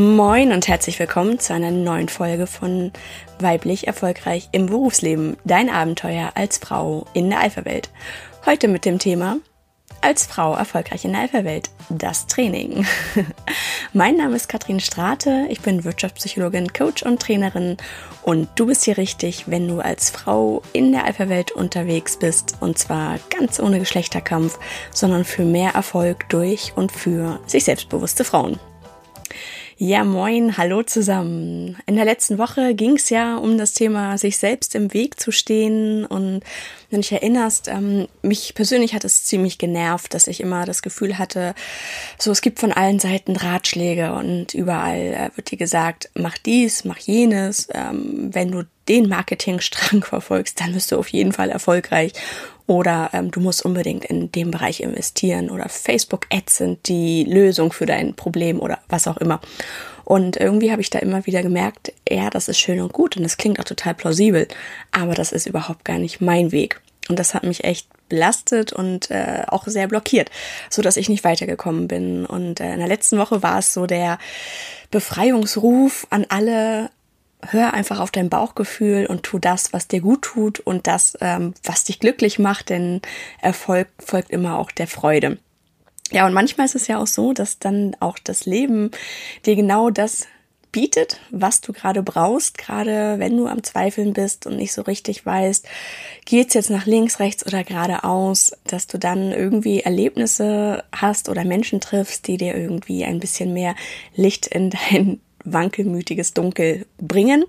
Moin und herzlich willkommen zu einer neuen Folge von Weiblich Erfolgreich im Berufsleben. Dein Abenteuer als Frau in der Alpha-Welt. Heute mit dem Thema als Frau erfolgreich in der Alpha-Welt. Das Training. mein Name ist Katrin Strate. Ich bin Wirtschaftspsychologin, Coach und Trainerin. Und du bist hier richtig, wenn du als Frau in der Alpha-Welt unterwegs bist. Und zwar ganz ohne Geschlechterkampf, sondern für mehr Erfolg durch und für sich selbstbewusste Frauen. Ja, moin, hallo zusammen. In der letzten Woche ging es ja um das Thema, sich selbst im Weg zu stehen. Und wenn du dich erinnerst, ähm, mich persönlich hat es ziemlich genervt, dass ich immer das Gefühl hatte, so es gibt von allen Seiten Ratschläge und überall äh, wird dir gesagt, mach dies, mach jenes. Ähm, wenn du den Marketingstrang verfolgst, dann wirst du auf jeden Fall erfolgreich. Oder ähm, du musst unbedingt in dem Bereich investieren oder Facebook-Ads sind die Lösung für dein Problem oder was auch immer. Und irgendwie habe ich da immer wieder gemerkt, ja, das ist schön und gut und das klingt auch total plausibel, aber das ist überhaupt gar nicht mein Weg. Und das hat mich echt belastet und äh, auch sehr blockiert, so dass ich nicht weitergekommen bin. Und äh, in der letzten Woche war es so der Befreiungsruf an alle, hör einfach auf dein Bauchgefühl und tu das, was dir gut tut und das, ähm, was dich glücklich macht, denn Erfolg folgt immer auch der Freude. Ja, und manchmal ist es ja auch so, dass dann auch das Leben dir genau das bietet, was du gerade brauchst, gerade wenn du am Zweifeln bist und nicht so richtig weißt, geht's jetzt nach links, rechts oder geradeaus, dass du dann irgendwie Erlebnisse hast oder Menschen triffst, die dir irgendwie ein bisschen mehr Licht in dein wankelmütiges Dunkel bringen.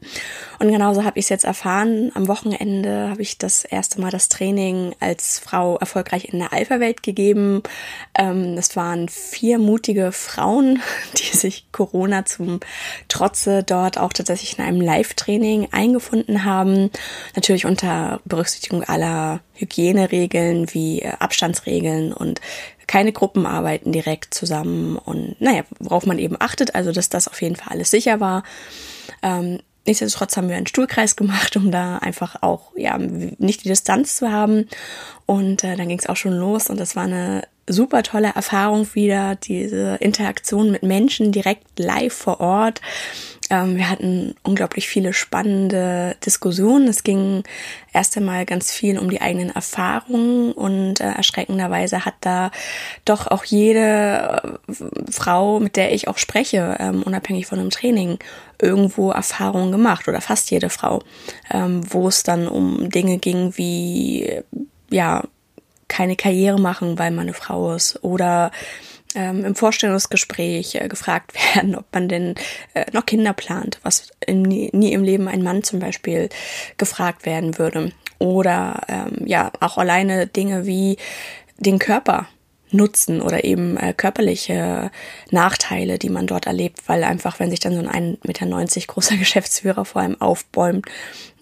Und genauso habe ich es jetzt erfahren. Am Wochenende habe ich das erste Mal das Training als Frau erfolgreich in der Alpha-Welt gegeben. Ähm, das waren vier mutige Frauen, die sich Corona zum Trotze dort auch tatsächlich in einem Live-Training eingefunden haben. Natürlich unter Berücksichtigung aller Hygieneregeln wie äh, Abstandsregeln und keine Gruppen arbeiten direkt zusammen und naja, worauf man eben achtet, also dass das auf jeden Fall alles sicher war. Ähm, nichtsdestotrotz haben wir einen Stuhlkreis gemacht, um da einfach auch ja nicht die Distanz zu haben. Und äh, dann ging es auch schon los und das war eine super tolle Erfahrung wieder, diese Interaktion mit Menschen direkt live vor Ort. Ähm, wir hatten unglaublich viele spannende Diskussionen. Es ging erst einmal ganz viel um die eigenen Erfahrungen und äh, erschreckenderweise hat da doch auch jede äh, Frau, mit der ich auch spreche, ähm, unabhängig von einem Training, irgendwo Erfahrungen gemacht oder fast jede Frau, ähm, wo es dann um Dinge ging wie, ja, keine Karriere machen, weil man eine Frau ist oder ähm, im Vorstellungsgespräch äh, gefragt werden, ob man denn äh, noch Kinder plant, was in, nie im Leben ein Mann zum Beispiel gefragt werden würde. Oder ähm, ja, auch alleine Dinge wie den Körper nutzen oder eben äh, körperliche Nachteile, die man dort erlebt, weil einfach, wenn sich dann so ein 1,90 Meter großer Geschäftsführer vor allem aufbäumt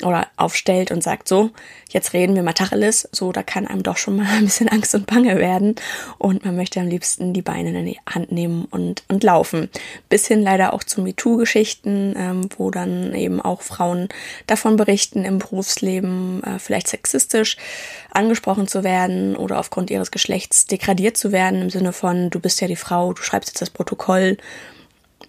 oder aufstellt und sagt, so, jetzt reden wir mal Tacheles, so, da kann einem doch schon mal ein bisschen Angst und Bange werden und man möchte am liebsten die Beine in die Hand nehmen und, und laufen. Bis hin leider auch zu MeToo-Geschichten, ähm, wo dann eben auch Frauen davon berichten, im Berufsleben äh, vielleicht sexistisch angesprochen zu werden oder aufgrund ihres Geschlechts degradiert zu werden im Sinne von, du bist ja die Frau, du schreibst jetzt das Protokoll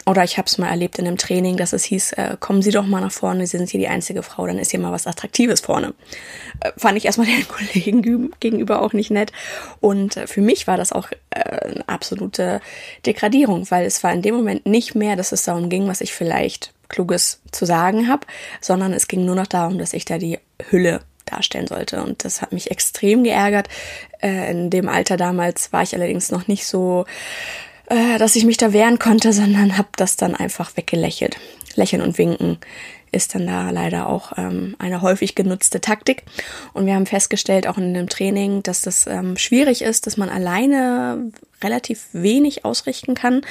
oder ich habe es mal erlebt in einem Training, dass es hieß, äh, kommen Sie doch mal nach vorne, Sie sind hier die einzige Frau, dann ist hier mal was Attraktives vorne. Äh, fand ich erstmal den Kollegen gegenüber auch nicht nett. Und äh, für mich war das auch äh, eine absolute Degradierung, weil es war in dem Moment nicht mehr, dass es darum ging, was ich vielleicht Kluges zu sagen habe, sondern es ging nur noch darum, dass ich da die Hülle darstellen sollte. Und das hat mich extrem geärgert. Äh, in dem Alter damals war ich allerdings noch nicht so äh, dass ich mich da wehren konnte, sondern habe das dann einfach weggelächelt. Lächeln und winken ist dann da leider auch ähm, eine häufig genutzte Taktik. Und wir haben festgestellt, auch in dem Training, dass das ähm, schwierig ist, dass man alleine relativ wenig ausrichten kann.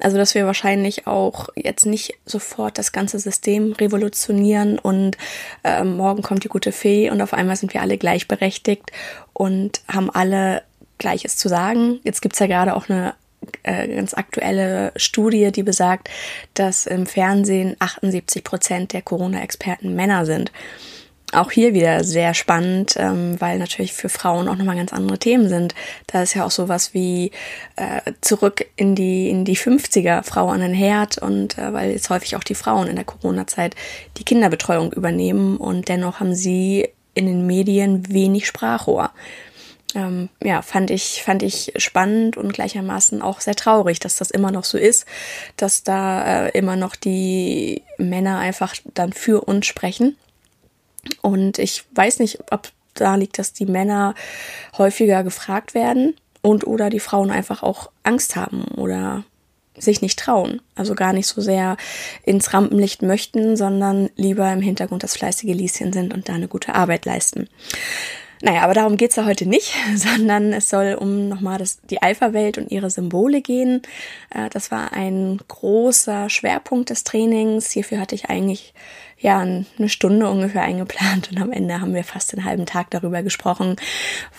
Also dass wir wahrscheinlich auch jetzt nicht sofort das ganze System revolutionieren und äh, morgen kommt die gute Fee und auf einmal sind wir alle gleichberechtigt und haben alle Gleiches zu sagen. Jetzt gibt's ja gerade auch eine ganz aktuelle Studie, die besagt, dass im Fernsehen 78 Prozent der Corona-Experten Männer sind. auch hier wieder sehr spannend, ähm, weil natürlich für Frauen auch nochmal ganz andere Themen sind. Da ist ja auch sowas wie äh, zurück in die, in die 50er, Frau an den Herd und äh, weil jetzt häufig auch die Frauen in der Corona-Zeit die Kinderbetreuung übernehmen und dennoch haben sie in den Medien wenig Sprachrohr. Ähm, ja, fand ich, fand ich spannend und gleichermaßen auch sehr traurig, dass das immer noch so ist, dass da äh, immer noch die Männer einfach dann für uns sprechen und ich weiß nicht, ob da liegt, dass die Männer häufiger gefragt werden und oder die Frauen einfach auch Angst haben oder sich nicht trauen. Also gar nicht so sehr ins Rampenlicht möchten, sondern lieber im Hintergrund das fleißige Lieschen sind und da eine gute Arbeit leisten. Naja, aber darum geht's ja heute nicht, sondern es soll um nochmal das, die Alpha-Welt und ihre Symbole gehen. Äh, das war ein großer Schwerpunkt des Trainings. Hierfür hatte ich eigentlich ja, eine Stunde ungefähr eingeplant und am Ende haben wir fast den halben Tag darüber gesprochen,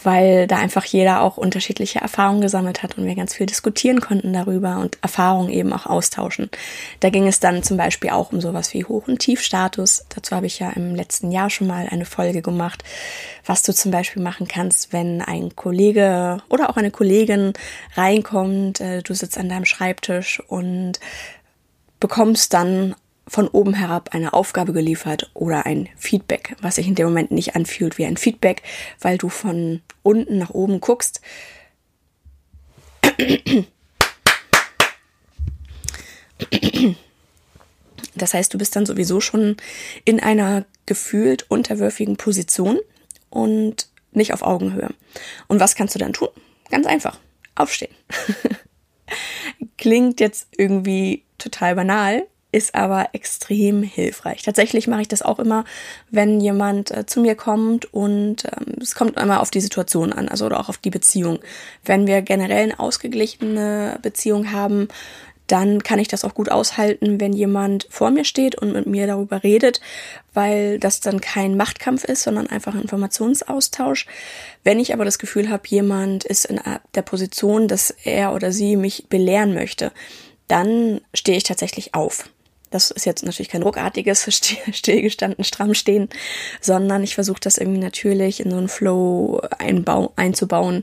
weil da einfach jeder auch unterschiedliche Erfahrungen gesammelt hat und wir ganz viel diskutieren konnten darüber und Erfahrungen eben auch austauschen. Da ging es dann zum Beispiel auch um sowas wie Hoch- und Tiefstatus. Dazu habe ich ja im letzten Jahr schon mal eine Folge gemacht, was du zum Beispiel machen kannst, wenn ein Kollege oder auch eine Kollegin reinkommt, äh, du sitzt an deinem Schreibtisch und bekommst dann von oben herab eine Aufgabe geliefert oder ein Feedback, was sich in dem Moment nicht anfühlt wie ein Feedback, weil du von unten nach oben guckst. Das heißt, du bist dann sowieso schon in einer gefühlt unterwürfigen Position und nicht auf Augenhöhe. Und was kannst du dann tun? Ganz einfach. Aufstehen. Klingt jetzt irgendwie total banal, ist aber extrem hilfreich. Tatsächlich mache ich das auch immer, wenn jemand äh, zu mir kommt und ähm, es kommt immer auf die Situation an, also oder auch auf die Beziehung. Wenn wir generell eine ausgeglichene Beziehung haben, dann kann ich das auch gut aushalten, wenn jemand vor mir steht und mit mir darüber redet, weil das dann kein Machtkampf ist, sondern einfach ein Informationsaustausch. Wenn ich aber das Gefühl habe, jemand ist in der Position, dass er oder sie mich belehren möchte, dann stehe ich tatsächlich auf. Das ist jetzt natürlich kein ruckartiges stillgestanden, stramm stehen, sondern ich versuche das irgendwie natürlich in so einen Flow einbau einzubauen.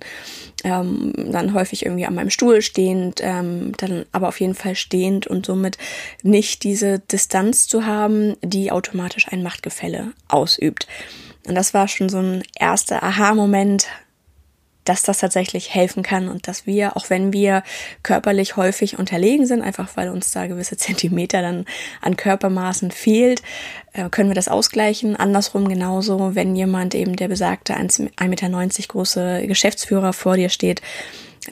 Ähm, dann häufig irgendwie an meinem Stuhl stehend, ähm, dann aber auf jeden Fall stehend und somit nicht diese Distanz zu haben, die automatisch ein Machtgefälle ausübt. Und das war schon so ein erster Aha-Moment, dass das tatsächlich helfen kann und dass wir, auch wenn wir körperlich häufig unterlegen sind, einfach weil uns da gewisse Zentimeter dann an Körpermaßen fehlt, äh, können wir das ausgleichen. Andersrum genauso, wenn jemand eben der besagte 1,90 Meter große Geschäftsführer vor dir steht,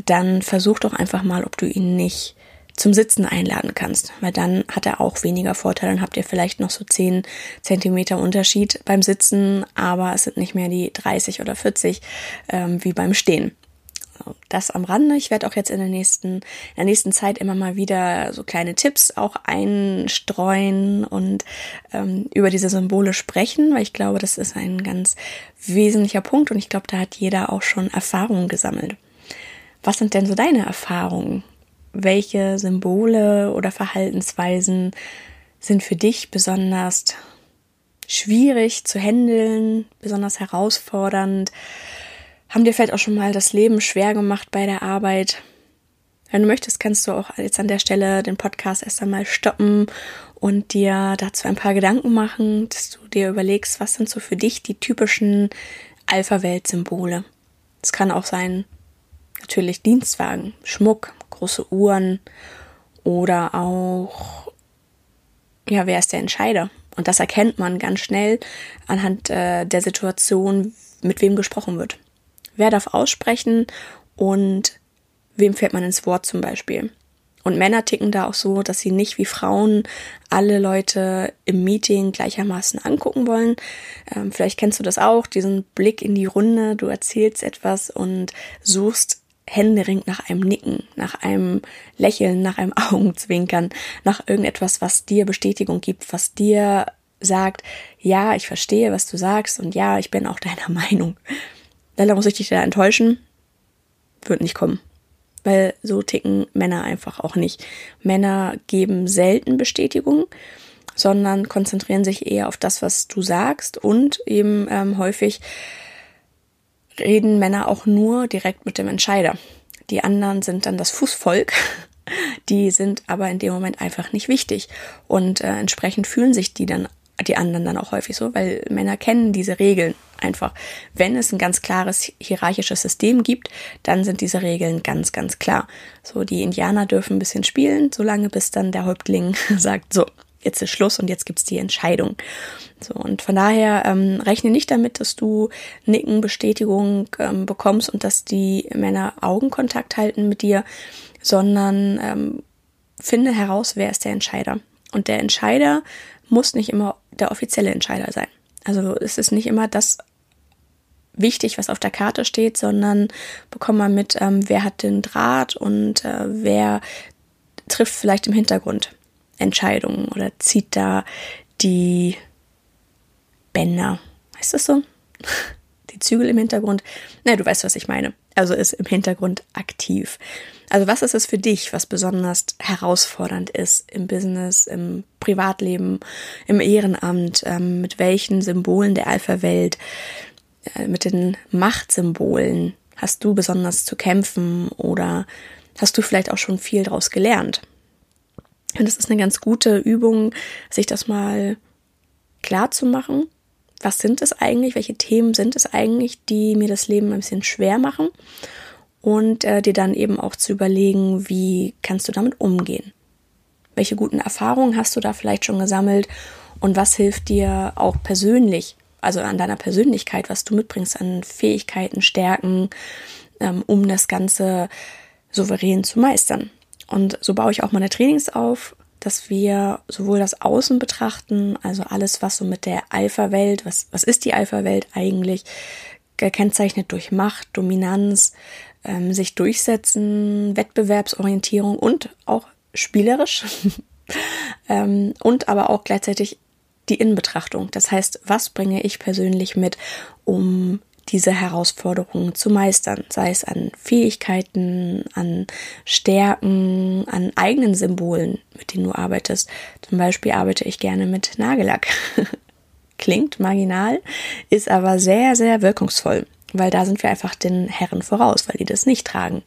dann versuch doch einfach mal, ob du ihn nicht zum Sitzen einladen kannst, weil dann hat er auch weniger Vorteile. Dann habt ihr vielleicht noch so 10 Zentimeter Unterschied beim Sitzen, aber es sind nicht mehr die 30 oder 40 ähm, wie beim Stehen. Das am Rande. Ich werde auch jetzt in der nächsten, in der nächsten Zeit immer mal wieder so kleine Tipps auch einstreuen und ähm, über diese Symbole sprechen, weil ich glaube, das ist ein ganz wesentlicher Punkt und ich glaube, da hat jeder auch schon Erfahrungen gesammelt. Was sind denn so deine Erfahrungen welche Symbole oder Verhaltensweisen sind für dich besonders schwierig zu handeln, besonders herausfordernd? Haben dir vielleicht auch schon mal das Leben schwer gemacht bei der Arbeit? Wenn du möchtest, kannst du auch jetzt an der Stelle den Podcast erst einmal stoppen und dir dazu ein paar Gedanken machen, dass du dir überlegst, was sind so für dich die typischen Alpha-Welt-Symbole. Es kann auch sein, natürlich Dienstwagen, Schmuck, große Uhren oder auch, ja, wer ist der Entscheider? Und das erkennt man ganz schnell anhand äh, der Situation, mit wem gesprochen wird. Wer darf aussprechen und wem fällt man ins Wort zum Beispiel. Und Männer ticken da auch so, dass sie nicht wie Frauen alle Leute im Meeting gleichermaßen angucken wollen. Ähm, vielleicht kennst du das auch, diesen Blick in die Runde. Du erzählst etwas und suchst händeringend nach einem Nicken, nach einem Lächeln, nach einem Augenzwinkern, nach irgendetwas, was dir Bestätigung gibt, was dir sagt, ja, ich verstehe, was du sagst und ja, ich bin auch deiner Meinung. Leider muss ich dich da enttäuschen, wird nicht kommen. Weil so ticken Männer einfach auch nicht. Männer geben selten Bestätigung, sondern konzentrieren sich eher auf das, was du sagst und eben ähm, häufig reden Männer auch nur direkt mit dem Entscheider. Die anderen sind dann das Fußvolk. Die sind aber in dem Moment einfach nicht wichtig. Und äh, entsprechend fühlen sich die dann, die anderen dann auch häufig so, weil Männer kennen diese Regeln einfach. Wenn es ein ganz klares hierarchisches System gibt, dann sind diese Regeln ganz, ganz klar. So, die Indianer dürfen ein bisschen spielen, solange bis dann der Häuptling sagt, so, jetzt ist Schluss und jetzt gibt's die Entscheidung. So, und von daher ähm, rechne nicht damit, dass du Nicken, Bestätigung ähm, bekommst und dass die Männer Augenkontakt halten mit dir, sondern ähm, finde heraus, wer ist der Entscheider. Und der Entscheider muss nicht immer der offizielle Entscheider sein. Also es ist nicht immer das wichtig, was auf der Karte steht, sondern bekomm mal mit, ähm, wer hat den Draht und äh, wer trifft vielleicht im Hintergrund Entscheidungen oder zieht da die Bänder. Heißt das so? Die Zügel im Hintergrund. Na, du weißt, was ich meine. Also ist im Hintergrund aktiv. Also was ist es für dich, was besonders herausfordernd ist im Business, im Privatleben, im Ehrenamt, ähm, mit welchen Symbolen der Alpha-Welt, äh, mit den Machtsymbolen hast du besonders zu kämpfen oder hast du vielleicht auch schon viel daraus gelernt? Und es ist eine ganz gute Übung, sich das mal klar zu machen. Was sind es eigentlich? Welche Themen sind es eigentlich, die mir das Leben ein bisschen schwer machen? Und äh, dir dann eben auch zu überlegen, wie kannst du damit umgehen? Welche guten Erfahrungen hast du da vielleicht schon gesammelt? Und was hilft dir auch persönlich, also an deiner Persönlichkeit, was du mitbringst an Fähigkeiten, Stärken, ähm, um das Ganze souverän zu meistern? Und so baue ich auch meine Trainings auf, dass wir sowohl das Außen betrachten, also alles, was so mit der Alpha-Welt, was, was ist die Alpha-Welt eigentlich, gekennzeichnet durch Macht, Dominanz, ähm, sich durchsetzen, Wettbewerbsorientierung und auch spielerisch ähm, und aber auch gleichzeitig die Innenbetrachtung. Das heißt, was bringe ich persönlich mit, um diese Herausforderungen zu meistern, sei es an Fähigkeiten, an Stärken, an eigenen Symbolen, mit denen du arbeitest. Zum Beispiel arbeite ich gerne mit Nagellack. Klingt marginal, ist aber sehr, sehr wirkungsvoll, weil da sind wir einfach den Herren voraus, weil die das nicht tragen.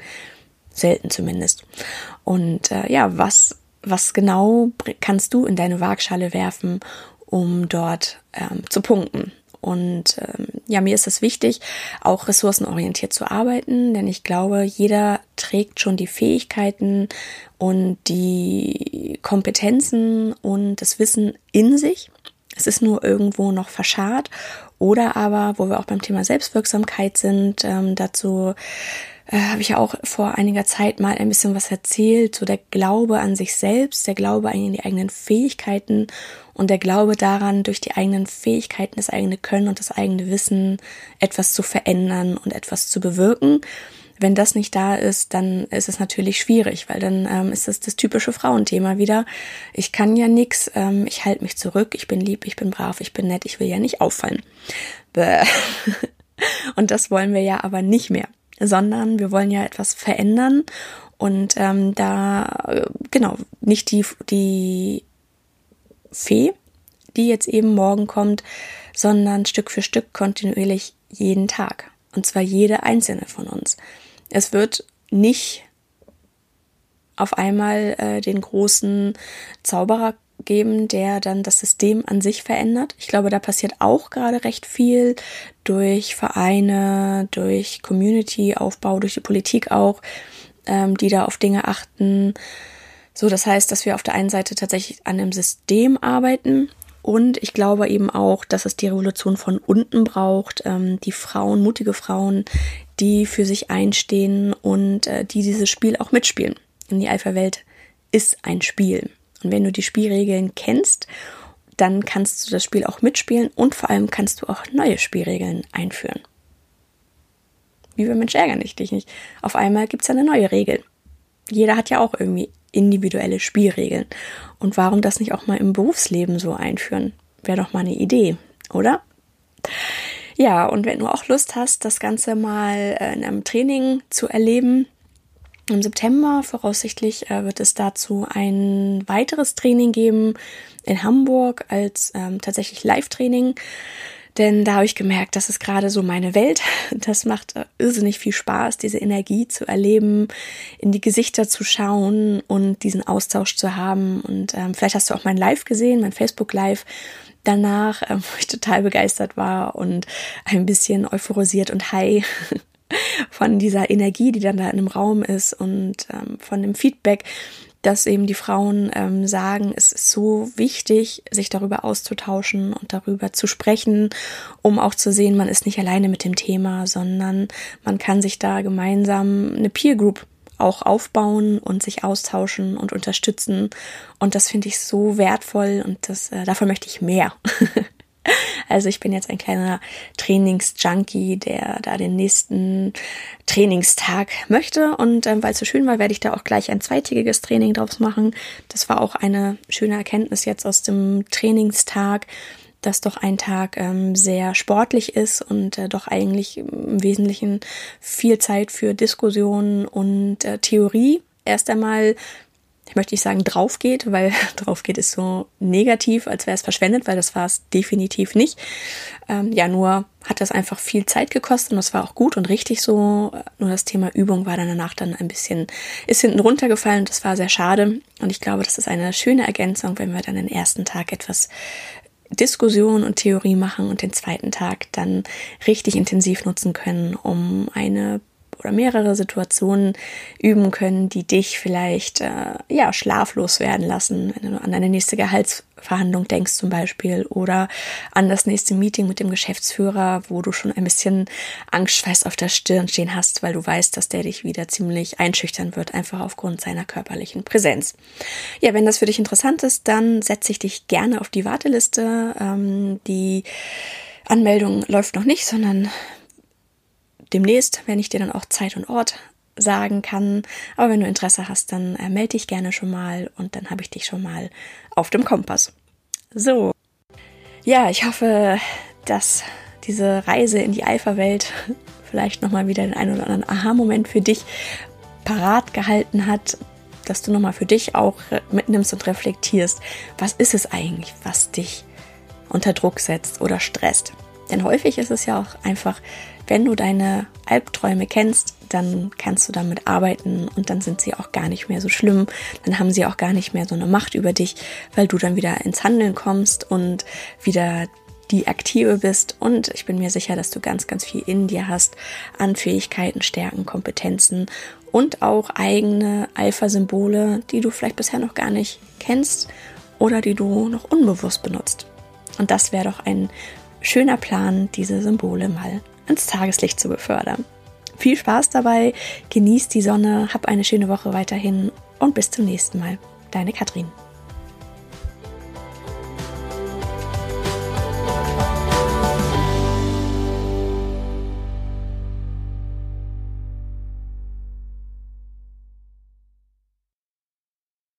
Selten zumindest. Und äh, ja, was, was genau kannst du in deine Waagschale werfen, um dort ähm, zu punkten? Und ähm, ja, mir ist es wichtig, auch ressourcenorientiert zu arbeiten, denn ich glaube, jeder trägt schon die Fähigkeiten und die Kompetenzen und das Wissen in sich. Es ist nur irgendwo noch verscharrt. Oder aber, wo wir auch beim Thema Selbstwirksamkeit sind, ähm, dazu äh, habe ich ja auch vor einiger Zeit mal ein bisschen was erzählt, so der Glaube an sich selbst, der Glaube an die eigenen Fähigkeiten und der Glaube daran, durch die eigenen Fähigkeiten, das eigene Können und das eigene Wissen etwas zu verändern und etwas zu bewirken. Wenn das nicht da ist, dann ist es natürlich schwierig, weil dann ähm, ist das das typische Frauenthema wieder. Ich kann ja nix, ähm, ich halte mich zurück, ich bin lieb, ich bin brav, ich bin nett, ich will ja nicht auffallen. Bäh. Und das wollen wir ja aber nicht mehr, sondern wir wollen ja etwas verändern und ähm, da genau nicht die die Fee, die jetzt eben morgen kommt, sondern Stück für Stück kontinuierlich jeden Tag. Und zwar jede einzelne von uns. Es wird nicht auf einmal äh, den großen Zauberer geben, der dann das System an sich verändert. Ich glaube, da passiert auch gerade recht viel durch Vereine, durch Community-Aufbau, durch die Politik auch, ähm, die da auf Dinge achten. So, das heißt, dass wir auf der einen Seite tatsächlich an einem System arbeiten und ich glaube eben auch, dass es die Revolution von unten braucht, ähm, die Frauen, mutige Frauen, die für sich einstehen und äh, die dieses Spiel auch mitspielen. In die Alpha-Welt ist ein Spiel. Und wenn du die Spielregeln kennst, dann kannst du das Spiel auch mitspielen und vor allem kannst du auch neue Spielregeln einführen. Wie bei Mensch ärgere ich dich nicht. Auf einmal gibt es eine neue Regel. Jeder hat ja auch irgendwie individuelle Spielregeln. Und warum das nicht auch mal im Berufsleben so einführen? Wäre doch mal eine Idee, oder? Ja, und wenn du auch Lust hast, das Ganze mal äh, in einem Training zu erleben, Im September voraussichtlich äh, wird es dazu ein weiteres Training geben in Hamburg als ähm, tatsächlich Live-Training. Denn da habe ich gemerkt, das ist gerade so meine Welt. Das macht äh, irrsinnig viel Spaß, diese Energie zu erleben, in die Gesichter zu schauen und diesen Austausch zu haben. Und ähm, vielleicht hast du auch mein Live gesehen, mein Facebook Live danach, ähm, wo ich total begeistert war und ein bisschen euphorisiert und high von dieser Energie, die dann da in einem Raum ist und ähm, von dem Feedback, dass eben die Frauen ähm, sagen, es ist so wichtig, sich darüber auszutauschen und darüber zu sprechen, um auch zu sehen, man ist nicht alleine mit dem Thema, sondern man kann sich da gemeinsam eine Peer Group auch aufbauen und sich austauschen und unterstützen. Und das finde ich so wertvoll und das, äh, davon möchte ich mehr. Also ich bin jetzt ein kleiner Trainingsjunkie, der da den nächsten Trainingstag möchte. Und ähm, weil es so schön war, werde ich da auch gleich ein zweitägiges Training draus machen. Das war auch eine schöne Erkenntnis jetzt aus dem Trainingstag, dass doch ein Tag ähm, sehr sportlich ist und äh, doch eigentlich im Wesentlichen viel Zeit für Diskussionen und äh, Theorie erst einmal ich möchte nicht sagen drauf geht, weil drauf geht ist so negativ, als wäre es verschwendet, weil das war es definitiv nicht. Ähm, ja, nur hat das einfach viel Zeit gekostet und das war auch gut und richtig so. Nur das Thema Übung war dann danach dann ein bisschen, ist hinten runtergefallen und das war sehr schade. Und ich glaube, das ist eine schöne Ergänzung, wenn wir dann den ersten Tag etwas Diskussion und Theorie machen und den zweiten Tag dann richtig intensiv nutzen können, um eine oder mehrere Situationen üben können, die dich vielleicht äh, ja schlaflos werden lassen, wenn du an deine nächste Gehaltsverhandlung denkst zum Beispiel oder an das nächste Meeting mit dem Geschäftsführer, wo du schon ein bisschen Angstschweiß auf der Stirn stehen hast, weil du weißt, dass der dich wieder ziemlich einschüchtern wird, einfach aufgrund seiner körperlichen Präsenz. Ja, wenn das für dich interessant ist, dann setze ich dich gerne auf die Warteliste. Ähm, die Anmeldung läuft noch nicht, sondern demnächst, wenn ich dir dann auch Zeit und Ort sagen kann. Aber wenn du Interesse hast, dann äh, melde dich gerne schon mal und dann habe ich dich schon mal auf dem Kompass. So. Ja, ich hoffe, dass diese Reise in die Alpha-Welt vielleicht nochmal wieder den einen oder anderen Aha-Moment für dich parat gehalten hat, dass du nochmal für dich auch mitnimmst und reflektierst, was ist es eigentlich, was dich unter Druck setzt oder stresst. Denn häufig ist es ja auch einfach wenn du deine Albträume kennst, dann kannst du damit arbeiten und dann sind sie auch gar nicht mehr so schlimm. Dann haben sie auch gar nicht mehr so eine Macht über dich, weil du dann wieder ins Handeln kommst und wieder die Aktive bist. Und ich bin mir sicher, dass du ganz, ganz viel in dir hast an Fähigkeiten, Stärken, Kompetenzen und auch eigene Alpha-Symbole, die du vielleicht bisher noch gar nicht kennst oder die du noch unbewusst benutzt. Und das wäre doch ein schöner Plan, diese Symbole mal ans Tageslicht zu befördern. Viel Spaß dabei, genießt die Sonne, hab eine schöne Woche weiterhin und bis zum nächsten Mal. Deine Katrin.